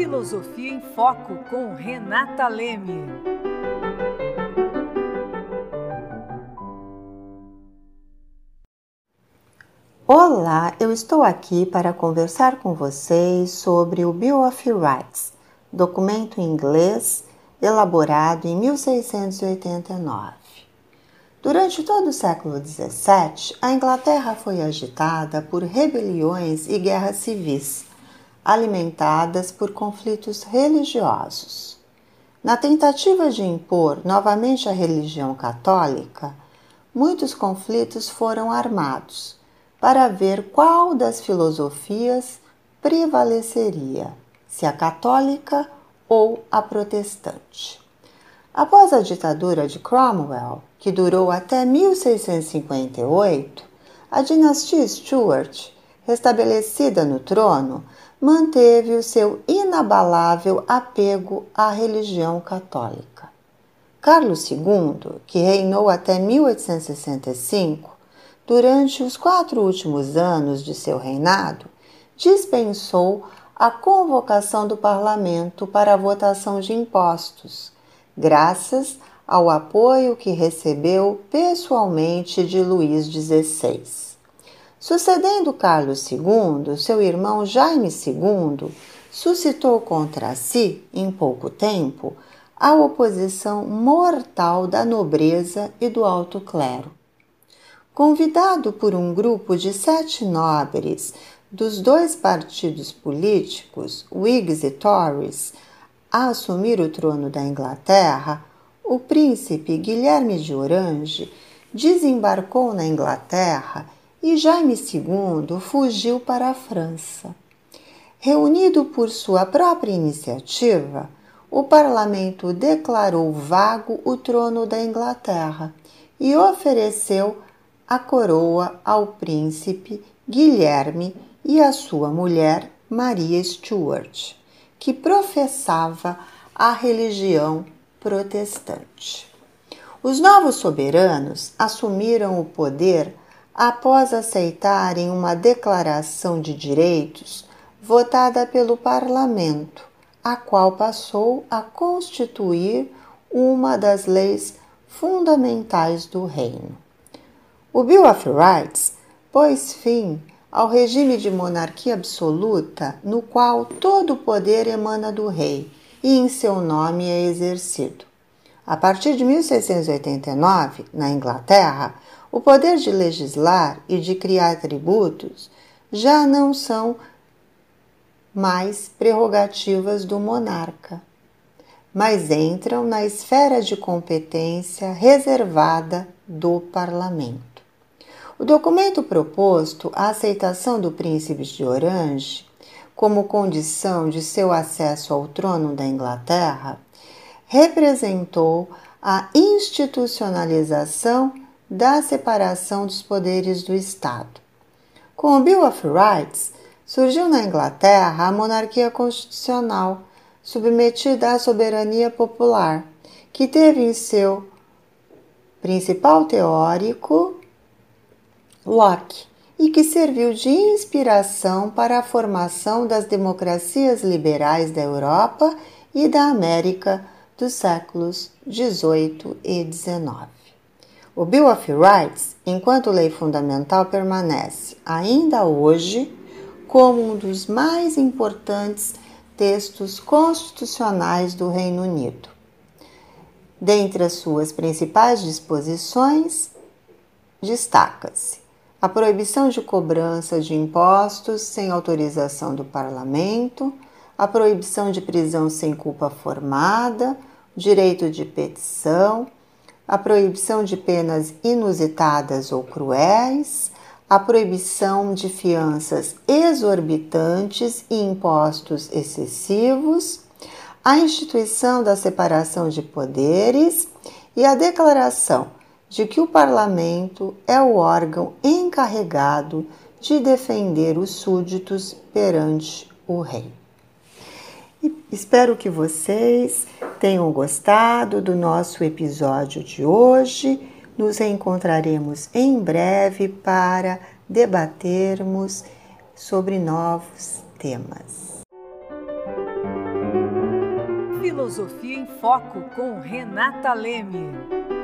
Filosofia em Foco com Renata Leme. Olá, eu estou aqui para conversar com vocês sobre o Bill of Rights, documento inglês elaborado em 1689. Durante todo o século XVII, a Inglaterra foi agitada por rebeliões e guerras civis, alimentadas por conflitos religiosos. Na tentativa de impor novamente a religião católica, muitos conflitos foram armados para ver qual das filosofias prevaleceria, se a católica ou a protestante. Após a ditadura de Cromwell, que durou até 1658, a dinastia Stuart, restabelecida no trono, manteve o seu inabalável apego à religião católica. Carlos II, que reinou até 1865, durante os quatro últimos anos de seu reinado, dispensou a convocação do parlamento para a votação de impostos, graças ao apoio que recebeu pessoalmente de Luís XVI. Sucedendo Carlos II, seu irmão Jaime II suscitou contra si, em pouco tempo, a oposição mortal da nobreza e do alto clero. Convidado por um grupo de sete nobres dos dois partidos políticos, Whigs e Tories, a assumir o trono da Inglaterra, o príncipe Guilherme de Orange desembarcou na Inglaterra e Jaime II fugiu para a França. Reunido por sua própria iniciativa, o parlamento declarou vago o trono da Inglaterra e ofereceu a coroa ao príncipe Guilherme e a sua mulher Maria Stuart, que professava a religião protestante. Os novos soberanos assumiram o poder após aceitarem uma declaração de direitos votada pelo parlamento, a qual passou a constituir uma das leis fundamentais do reino. O Bill of Rights pôs fim ao regime de monarquia absoluta, no qual todo o poder emana do rei e em seu nome é exercido. A partir de 1689, na Inglaterra, o poder de legislar e de criar tributos já não são mais prerrogativas do monarca, mas entram na esfera de competência reservada do parlamento. O documento proposto à aceitação do príncipe de Orange como condição de seu acesso ao trono da Inglaterra representou a institucionalização da separação dos poderes do Estado. Com o Bill of Rights, surgiu na Inglaterra a monarquia constitucional, submetida à soberania popular, que teve em seu principal teórico Locke e que serviu de inspiração para a formação das democracias liberais da Europa e da América dos séculos 18 e 19. O Bill of Rights, enquanto lei fundamental, permanece ainda hoje como um dos mais importantes textos constitucionais do Reino Unido. Dentre as suas principais disposições, destaca-se a proibição de cobrança de impostos sem autorização do parlamento, a proibição de prisão sem culpa formada, direito de petição, a proibição de penas inusitadas ou cruéis, a proibição de fianças exorbitantes e impostos excessivos, a instituição da separação de poderes e a declaração de que o parlamento é o órgão encarregado de defender os súditos perante o rei. E espero que vocês tenham gostado do nosso episódio de hoje. Nos reencontraremos em breve para debatermos sobre novos temas. Filosofia em Foco com Renata Leme.